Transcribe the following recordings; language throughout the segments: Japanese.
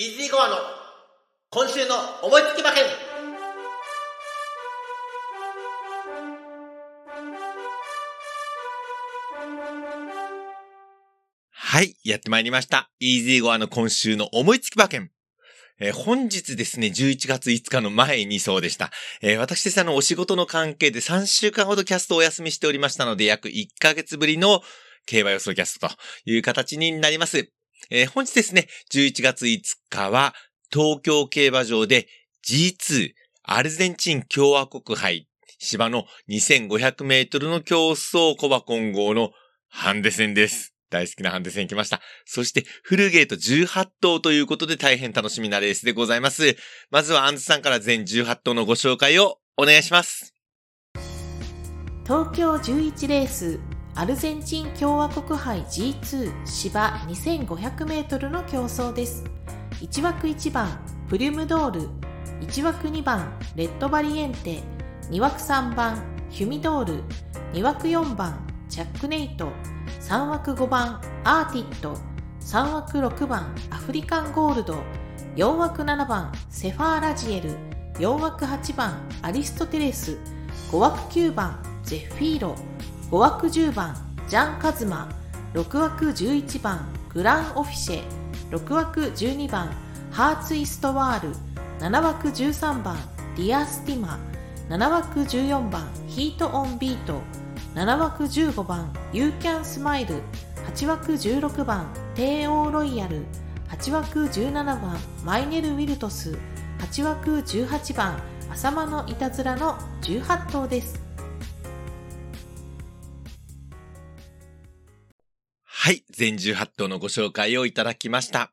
イージーゴアの今週の思いつき馬券はい、やってまいりました。イージーゴアの今週の思いつき馬券。えー本日ですね、11月5日の前にそうでした。えー私ですあの、お仕事の関係で3週間ほどキャストをお休みしておりましたので、約1ヶ月ぶりの競馬予想キャストという形になります。えー本日ですね、11月5日は、東京競馬場で G2 アルゼンチン共和国杯芝の2500メートルの競争コバ混合のハンデ戦です。大好きなハンデ戦来ました。そして、フルゲート18頭ということで大変楽しみなレースでございます。まずはアンズさんから全18頭のご紹介をお願いします。東京11レースアルゼンチン共和国杯 G2 芝 2500m の競争です。1枠1番プリュムドール。1枠2番レッドバリエンテ。2枠3番ヒュミドール。2枠4番チャックネイト。3枠5番アーティット。3枠6番アフリカンゴールド。4枠7番セファーラジエル。4枠8番アリストテレス。5枠9番ゼッフィーロ。5枠10番ジャンカズマ。6枠11番グランオフィシエ。6枠12番ハーツイストワール。7枠13番ディアスティマ。7枠14番ヒートオンビート。7枠15番ユーキャンスマイル。8枠16番テーオーロイヤル。8枠17番マイネル・ウィルトス。8枠18番浅間のいたずらの18頭です。はい、全18頭のご紹介をいただきました。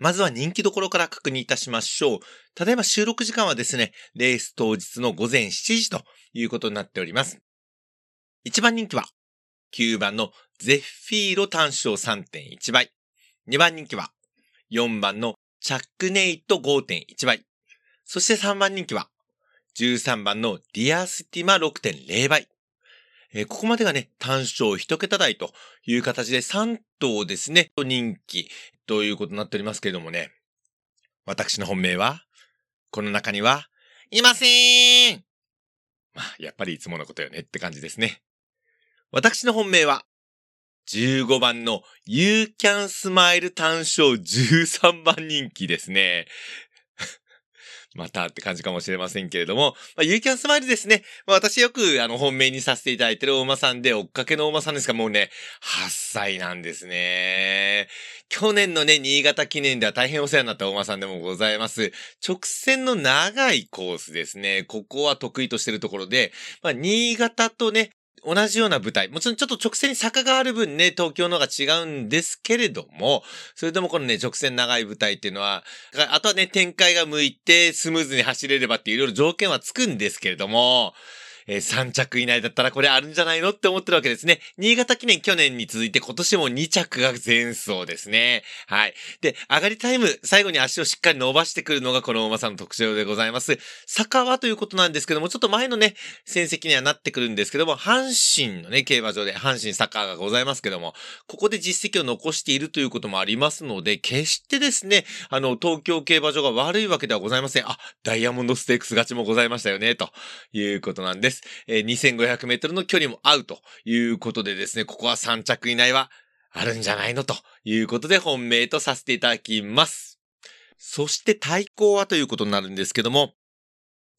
まずは人気どころから確認いたしましょう。ただいま収録時間はですね、レース当日の午前7時ということになっております。1番人気は、9番のゼッフィーロ単勝3.1倍。2番人気は、4番のチャックネイト5.1倍。そして3番人気は、13番のディアスティマ6.0倍。えーここまでがね、単勝一桁台という形で3頭ですね、人気ということになっておりますけれどもね。私の本命は、この中には、いませーんまあ、やっぱりいつものことよねって感じですね。私の本命は、15番の You Can Smile 単勝13番人気ですね。またって感じかもしれませんけれども、まあ、You Can Smile ですね。まあ、私よくあの本命にさせていただいてるお馬さんで、追っかけのお馬さんですが、もうね、8歳なんですね。去年のね、新潟記念では大変お世話になったお馬さんでもございます。直線の長いコースですね。ここは得意としてるところで、まあ、新潟とね、同じような舞台。もちろんちょっと直線に坂がある分ね、東京の方が違うんですけれども、それでもこのね、直線長い舞台っていうのは、あとはね、展開が向いてスムーズに走れればっていういろいろ条件はつくんですけれども、えー3着以内だったらこれあるんじゃないのって思ってるわけですね。新潟記念去年に続いて今年も2着が前走ですね。はい。で、上がりタイム、最後に足をしっかり伸ばしてくるのがこの馬さんの特徴でございます。坂はということなんですけども、ちょっと前のね、戦績にはなってくるんですけども、阪神のね、競馬場で阪神坂がございますけども、ここで実績を残しているということもありますので、決してですね、あの、東京競馬場が悪いわけではございません。あ、ダイヤモンドステークス勝ちもございましたよね、ということなんです。えー2500メートルの距離も合うということでですね、ここは3着以内はあるんじゃないのということで本命とさせていただきます。そして対抗はということになるんですけども、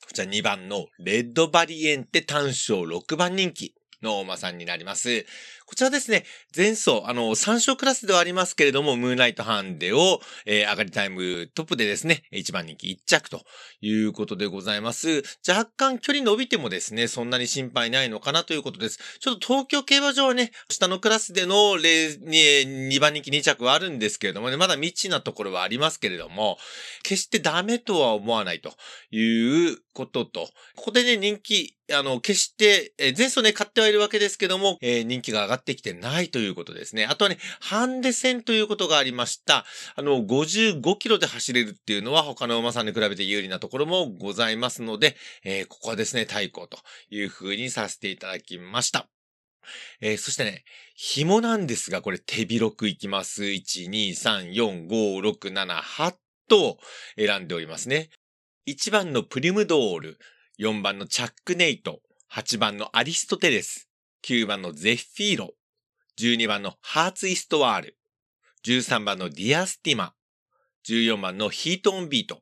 こちら2番のレッドバリエンテ単勝6番人気のお馬さんになります。こちらですね、前走、あの、3勝クラスではありますけれども、ムーンライトハンデを、えー上がりタイムトップでですね、1番人気1着ということでございます。若干距離伸びてもですね、そんなに心配ないのかなということです。ちょっと東京競馬場はね、下のクラスでの2番人気2着はあるんですけれどもね、まだ未知なところはありますけれども、決してダメとは思わないということと、ここでね、人気、あの、決して、えー前走ね、買ってはいるわけですけども、えー人気が上がってきてないということですね。あとはね、ハンデ戦ということがありました。あの、55キロで走れるっていうのは他の馬さんに比べて有利なところもございますので、えーここはですね、対抗という風にさせていただきました。えーそしてね、紐なんですが、これ手広くいきます。1、2、3、4、5、6、7、8トを選んでおりますね。1番のプリムドール、4番のチャックネイト、8番のアリストテレス、9番のゼッフィーロ、12番のハーツイストワール、13番のディアスティマ、14番のヒートオンビート、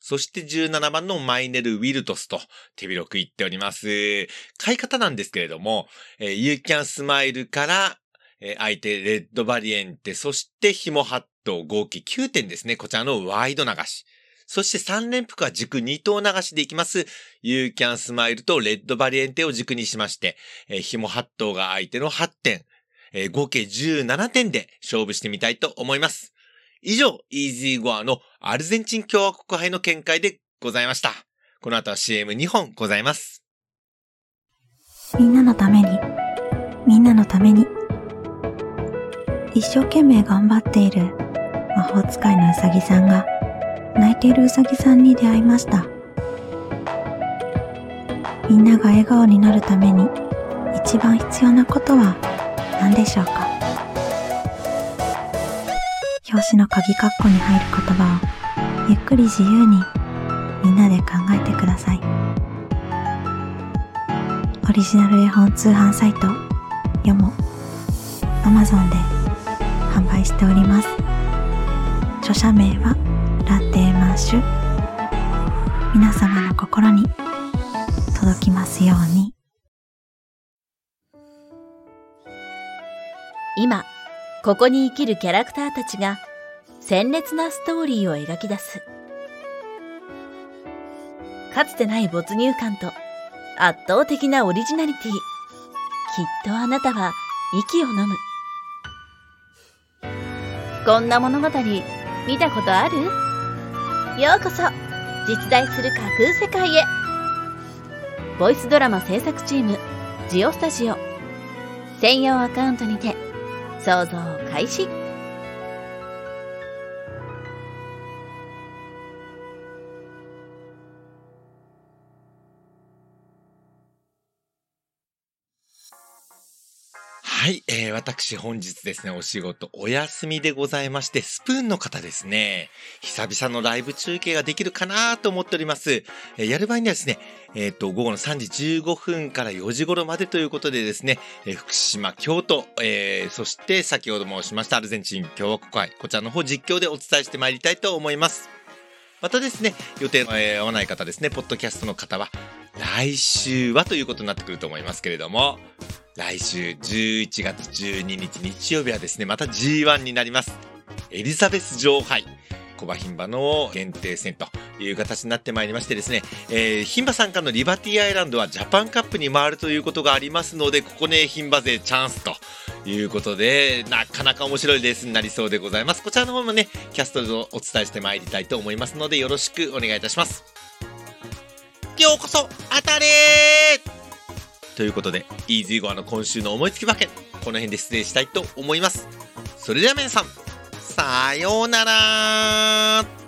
そして17番のマイネルウィルトスと手広く言っております。買い方なんですけれども、えー、You Can Smile から、え、相手レッドバリエンテ、そして紐8頭合計9点ですね。こちらのワイド流し。そして3連複は軸2等流しでいきます。You Can Smile とレッドバリエンテを軸にしまして、えー、紐8等が相手の8点、えー、合計17点で勝負してみたいと思います。以上、イージーゴアのアルゼンチン共和国杯の見解でございました。この後は CM2 本ございます。みんなのために、みんなのために。一生懸命頑張っている魔法使いのうさぎさんが泣いているうさぎさんに出会いました。みんなが笑顔になるために一番必要なことは何でしょうか？表紙の鍵括弧に入る言葉をゆっくり自由にみんなで考えてください。オリジナル絵本通販サイトよも Amazon で販売しております。著者名は皆様の心に届きますように。今ここに生きるキャラクターたちが鮮烈なストーリーを描き出す。かつてない没入感と圧倒的なオリジナリティ。きっとあなたは息を飲む。こんな物語見たことある？ようこそ実在する架空世界へ。ボイスドラマ制作チームジオスタジオ。専用アカウントにて想像開始。はい、えー、私本日ですね、お仕事お休みでございまして、スプーンの方ですね、久々のライブ中継ができるかなと思っております。えー、やる場合にはですね、えっ、ー、と、午後の3時15分から4時頃までということでですね、えー、福島、京都、えー、そして先ほど申しましたアルゼンチン共和国会、こちらの方実況でお伝えしてまいりたいと思います。またですね、予定の、えー、合わない方ですね、ポッドキャストの方は、来週はということになってくると思いますけれども、来週11月12日日曜日はですね、また G1 になります。エリザベス女王杯。コバ牝馬の限定戦という形になってまいりましてですね、えー、牝馬参加のリバティアイランドはジャパンカップに回るということがありますので、ここね、牝馬勢チャンスということで、なかなか面白いレースになりそうでございます。こちらの方もね、キャストでお伝えしてまいりたいと思いますので、よろしくお願いいたします。ようこそ、当たれということで、イージーゴアの今週の思いつき馬券、この辺で失礼したいと思います。それでは皆さん、さようなら